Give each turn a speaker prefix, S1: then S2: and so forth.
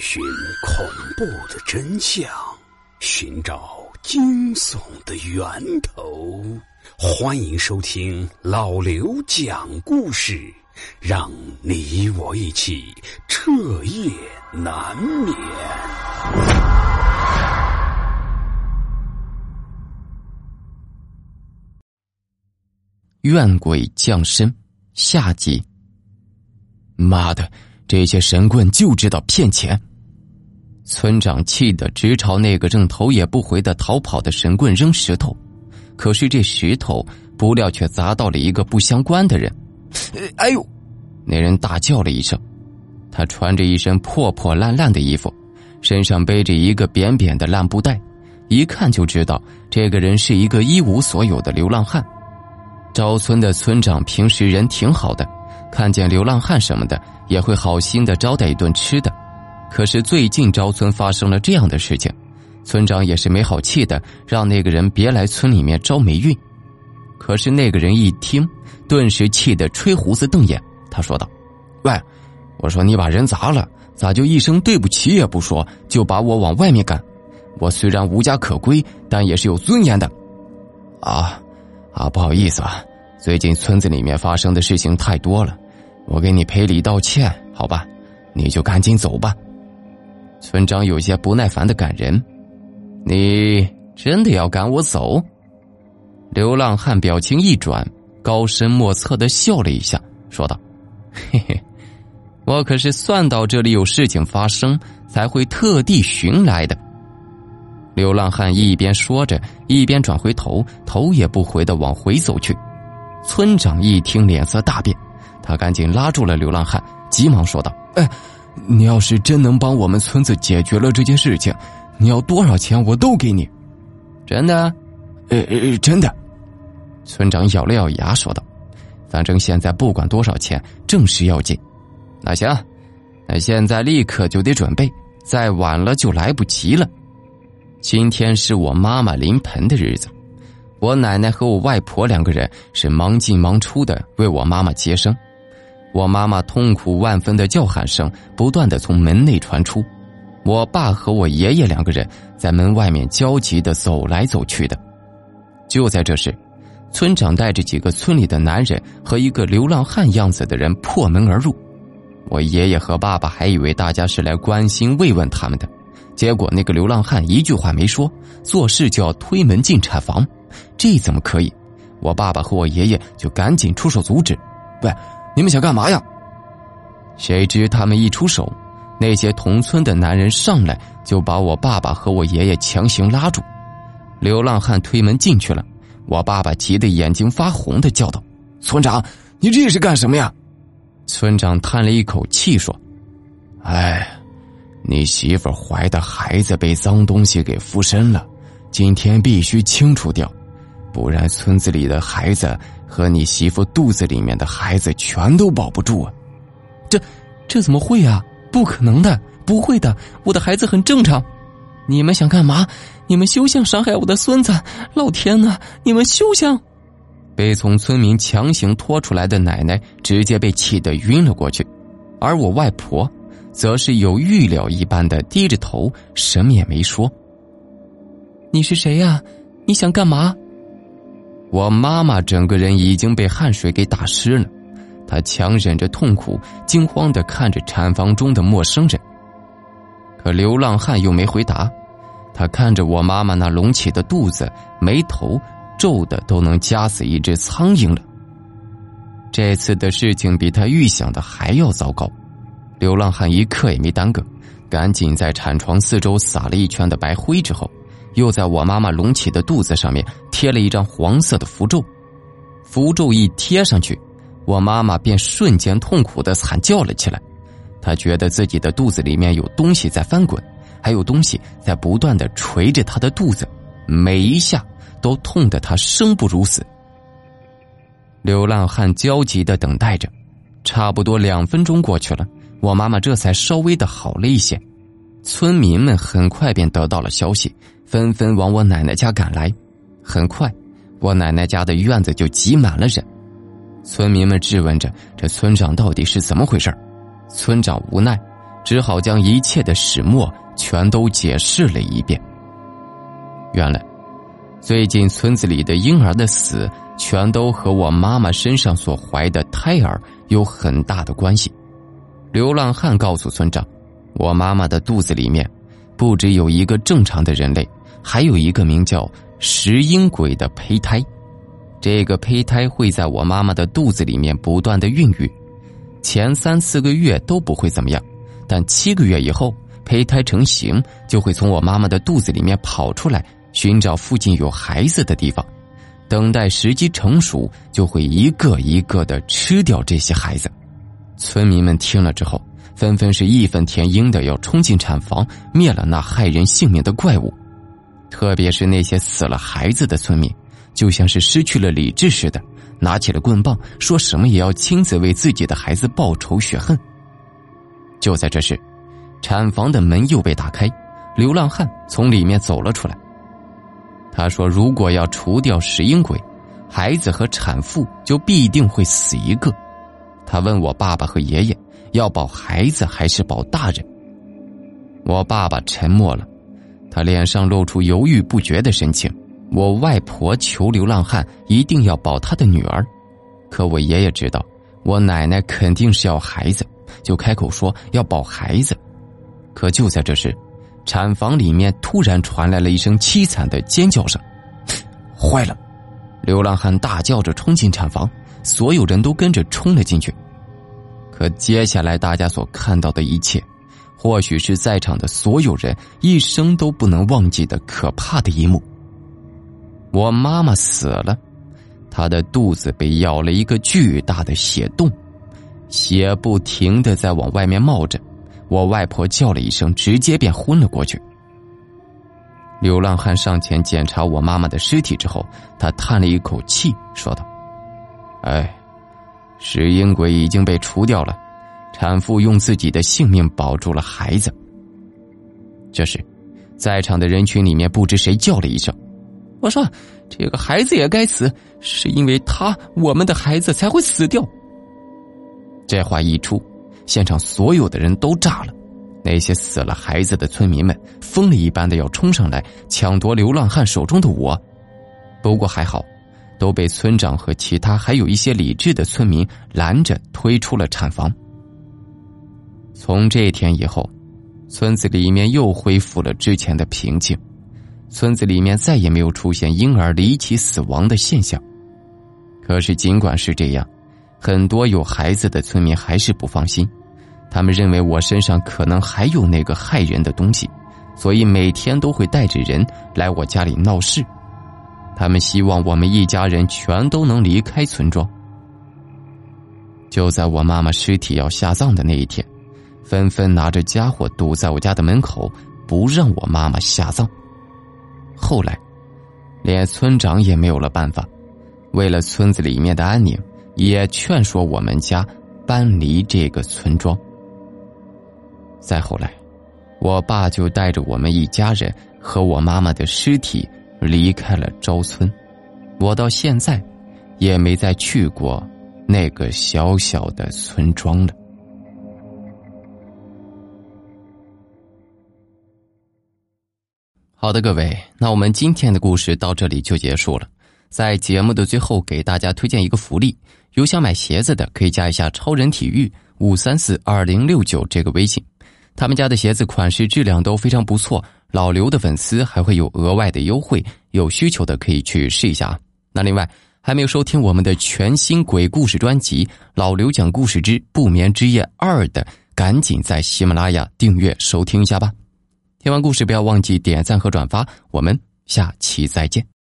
S1: 寻恐怖的真相，寻找惊悚的源头。欢迎收听老刘讲故事，让你我一起彻夜难眠。
S2: 怨鬼降生下集。妈的！这些神棍就知道骗钱！村长气得直朝那个正头也不回的逃跑的神棍扔石头，可是这石头不料却砸到了一个不相关的人。哎呦！那人大叫了一声，他穿着一身破破烂烂的衣服，身上背着一个扁扁的烂布袋，一看就知道这个人是一个一无所有的流浪汉。赵村的村长平时人挺好的。看见流浪汉什么的，也会好心的招待一顿吃的。可是最近招村发生了这样的事情，村长也是没好气的，让那个人别来村里面招霉运。可是那个人一听，顿时气得吹胡子瞪眼。他说道：“喂，我说你把人砸了，咋就一声对不起也不说，就把我往外面赶？我虽然无家可归，但也是有尊严的。啊，啊，不好意思啊，最近村子里面发生的事情太多了。”我给你赔礼道歉，好吧？你就赶紧走吧。村长有些不耐烦的赶人。你真的要赶我走？流浪汉表情一转，高深莫测的笑了一下，说道：“嘿嘿，我可是算到这里有事情发生，才会特地寻来的。”流浪汉一边说着，一边转回头，头也不回的往回走去。村长一听，脸色大变。他赶紧拉住了流浪汉，急忙说道：“哎，你要是真能帮我们村子解决了这件事情，你要多少钱我都给你。”真的？呃呃，真的。村长咬了咬牙说道：“反正现在不管多少钱，正事要紧。那行，那现在立刻就得准备，再晚了就来不及了。今天是我妈妈临盆的日子。”我奶奶和我外婆两个人是忙进忙出的为我妈妈接生。我妈妈痛苦万分的叫喊声不断的从门内传出，我爸和我爷爷两个人在门外面焦急的走来走去的。就在这时，村长带着几个村里的男人和一个流浪汉样子的人破门而入。我爷爷和爸爸还以为大家是来关心慰问他们的，结果那个流浪汉一句话没说，做事就要推门进产房，这怎么可以？我爸爸和我爷爷就赶紧出手阻止，喂。你们想干嘛呀？谁知他们一出手，那些同村的男人上来就把我爸爸和我爷爷强行拉住。流浪汉推门进去了，我爸爸急得眼睛发红的叫道：“村长，你这是干什么呀？”村长叹了一口气说：“哎，你媳妇怀的孩子被脏东西给附身了，今天必须清除掉，不然村子里的孩子……”和你媳妇肚子里面的孩子全都保不住啊！这，这怎么会啊？不可能的，不会的，我的孩子很正常。你们想干嘛？你们休想伤害我的孙子！老天呐，你们休想！被从村民强行拖出来的奶奶直接被气得晕了过去，而我外婆，则是有预料一般的低着头，什么也没说。你是谁呀？你想干嘛？我妈妈整个人已经被汗水给打湿了，她强忍着痛苦，惊慌的看着产房中的陌生人。可流浪汉又没回答，他看着我妈妈那隆起的肚子，眉头皱的都能夹死一只苍蝇了。这次的事情比他预想的还要糟糕，流浪汉一刻也没耽搁，赶紧在产床四周撒了一圈的白灰之后。又在我妈妈隆起的肚子上面贴了一张黄色的符咒，符咒一贴上去，我妈妈便瞬间痛苦的惨叫了起来。她觉得自己的肚子里面有东西在翻滚，还有东西在不断的捶着她的肚子，每一下都痛得她生不如死。流浪汉焦急的等待着，差不多两分钟过去了，我妈妈这才稍微的好了一些。村民们很快便得到了消息。纷纷往我奶奶家赶来，很快，我奶奶家的院子就挤满了人。村民们质问着：“这村长到底是怎么回事？”村长无奈，只好将一切的始末全都解释了一遍。原来，最近村子里的婴儿的死，全都和我妈妈身上所怀的胎儿有很大的关系。流浪汉告诉村长，我妈妈的肚子里面，不只有一个正常的人类，还有一个名叫石英鬼的胚胎。这个胚胎会在我妈妈的肚子里面不断的孕育，前三四个月都不会怎么样，但七个月以后，胚胎成型，就会从我妈妈的肚子里面跑出来。寻找附近有孩子的地方，等待时机成熟，就会一个一个的吃掉这些孩子。村民们听了之后，纷纷是义愤填膺的要冲进产房灭了那害人性命的怪物。特别是那些死了孩子的村民，就像是失去了理智似的，拿起了棍棒，说什么也要亲自为自己的孩子报仇雪恨。就在这时，产房的门又被打开，流浪汉从里面走了出来。他说：“如果要除掉石英鬼，孩子和产妇就必定会死一个。”他问我爸爸和爷爷要保孩子还是保大人。我爸爸沉默了，他脸上露出犹豫不决的神情。我外婆求流浪汉一定要保他的女儿，可我爷爷知道我奶奶肯定是要孩子，就开口说要保孩子。可就在这时。产房里面突然传来了一声凄惨的尖叫声，坏了！流浪汉大叫着冲进产房，所有人都跟着冲了进去。可接下来大家所看到的一切，或许是在场的所有人一生都不能忘记的可怕的一幕。我妈妈死了，她的肚子被咬了一个巨大的血洞，血不停的在往外面冒着。我外婆叫了一声，直接便昏了过去。流浪汉上前检查我妈妈的尸体之后，他叹了一口气，说道：“哎，石英鬼已经被除掉了，产妇用自己的性命保住了孩子。”这时，在场的人群里面不知谁叫了一声：“我说，这个孩子也该死，是因为他，我们的孩子才会死掉。”这话一出。现场所有的人都炸了，那些死了孩子的村民们疯了一般的要冲上来抢夺流浪汉手中的我，不过还好，都被村长和其他还有一些理智的村民拦着推出了产房。从这天以后，村子里面又恢复了之前的平静，村子里面再也没有出现婴儿离奇死亡的现象。可是尽管是这样。很多有孩子的村民还是不放心，他们认为我身上可能还有那个害人的东西，所以每天都会带着人来我家里闹事。他们希望我们一家人全都能离开村庄。就在我妈妈尸体要下葬的那一天，纷纷拿着家伙堵在我家的门口，不让我妈妈下葬。后来，连村长也没有了办法，为了村子里面的安宁。也劝说我们家搬离这个村庄。再后来，我爸就带着我们一家人和我妈妈的尸体离开了昭村。我到现在也没再去过那个小小的村庄了。好的，各位，那我们今天的故事到这里就结束了。在节目的最后，给大家推荐一个福利。有想买鞋子的，可以加一下“超人体育五三四二零六九”这个微信，他们家的鞋子款式质量都非常不错，老刘的粉丝还会有额外的优惠，有需求的可以去试一下啊。那另外，还没有收听我们的全新鬼故事专辑《老刘讲故事之不眠之夜二》的，赶紧在喜马拉雅订阅收听一下吧。听完故事不要忘记点赞和转发，我们下期再见。